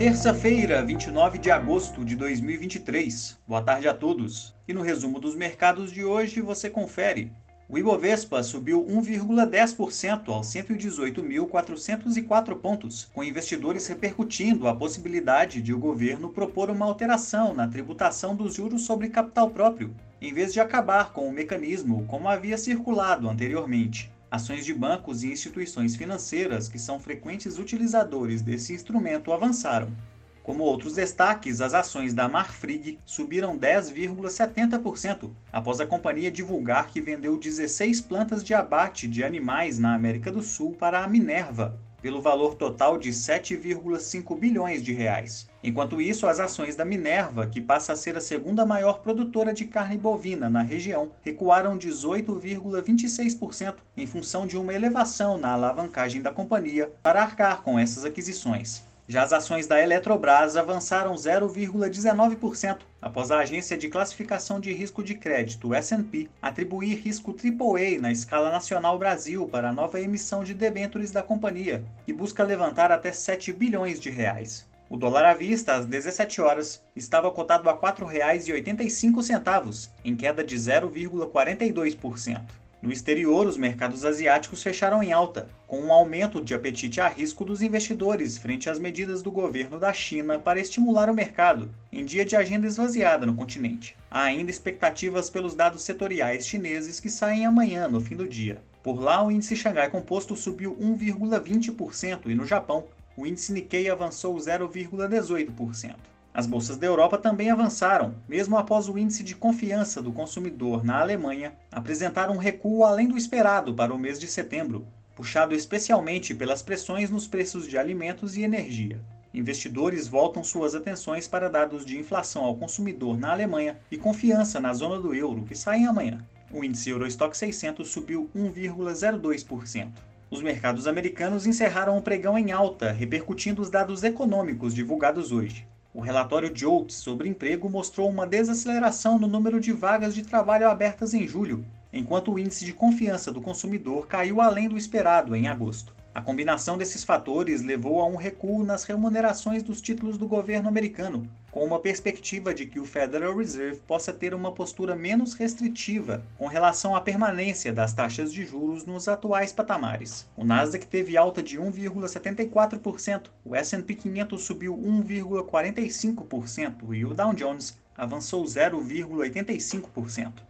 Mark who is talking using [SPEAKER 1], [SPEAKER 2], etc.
[SPEAKER 1] Terça-feira, 29 de agosto de 2023. Boa tarde a todos. E no resumo dos mercados de hoje você confere. O Ibovespa subiu 1,10% aos 118.404 pontos, com investidores repercutindo a possibilidade de o governo propor uma alteração na tributação dos juros sobre capital próprio, em vez de acabar com o mecanismo como havia circulado anteriormente. Ações de bancos e instituições financeiras que são frequentes utilizadores desse instrumento avançaram. Como outros destaques, as ações da Marfrig subiram 10,70% após a companhia divulgar que vendeu 16 plantas de abate de animais na América do Sul para a Minerva, pelo valor total de 7,5 bilhões de reais. Enquanto isso, as ações da Minerva, que passa a ser a segunda maior produtora de carne bovina na região, recuaram 18,26% em função de uma elevação na alavancagem da companhia para arcar com essas aquisições. Já as ações da Eletrobras avançaram 0,19% após a agência de classificação de risco de crédito S&P atribuir risco AAA na escala nacional Brasil para a nova emissão de debêntures da companhia, que busca levantar até 7 bilhões de reais. O dólar à vista, às 17 horas, estava cotado a R$ 4,85, em queda de 0,42%. No exterior, os mercados asiáticos fecharam em alta, com um aumento de apetite a risco dos investidores frente às medidas do governo da China para estimular o mercado, em dia de agenda esvaziada no continente. Há ainda expectativas pelos dados setoriais chineses que saem amanhã, no fim do dia. Por lá, o índice Xangai Composto subiu 1,20% e no Japão, o índice Nikkei avançou 0,18%. As bolsas da Europa também avançaram, mesmo após o índice de confiança do consumidor na Alemanha apresentar um recuo além do esperado para o mês de setembro, puxado especialmente pelas pressões nos preços de alimentos e energia. Investidores voltam suas atenções para dados de inflação ao consumidor na Alemanha e confiança na zona do euro, que saem amanhã. O índice Eurostock 600 subiu 1,02%. Os mercados americanos encerraram o pregão em alta, repercutindo os dados econômicos divulgados hoje. O relatório de Oates sobre emprego mostrou uma desaceleração no número de vagas de trabalho abertas em julho, enquanto o índice de confiança do consumidor caiu além do esperado em agosto. A combinação desses fatores levou a um recuo nas remunerações dos títulos do governo americano, com uma perspectiva de que o Federal Reserve possa ter uma postura menos restritiva com relação à permanência das taxas de juros nos atuais patamares. O Nasdaq teve alta de 1,74%, o S&P 500 subiu 1,45% e o Dow Jones avançou 0,85%.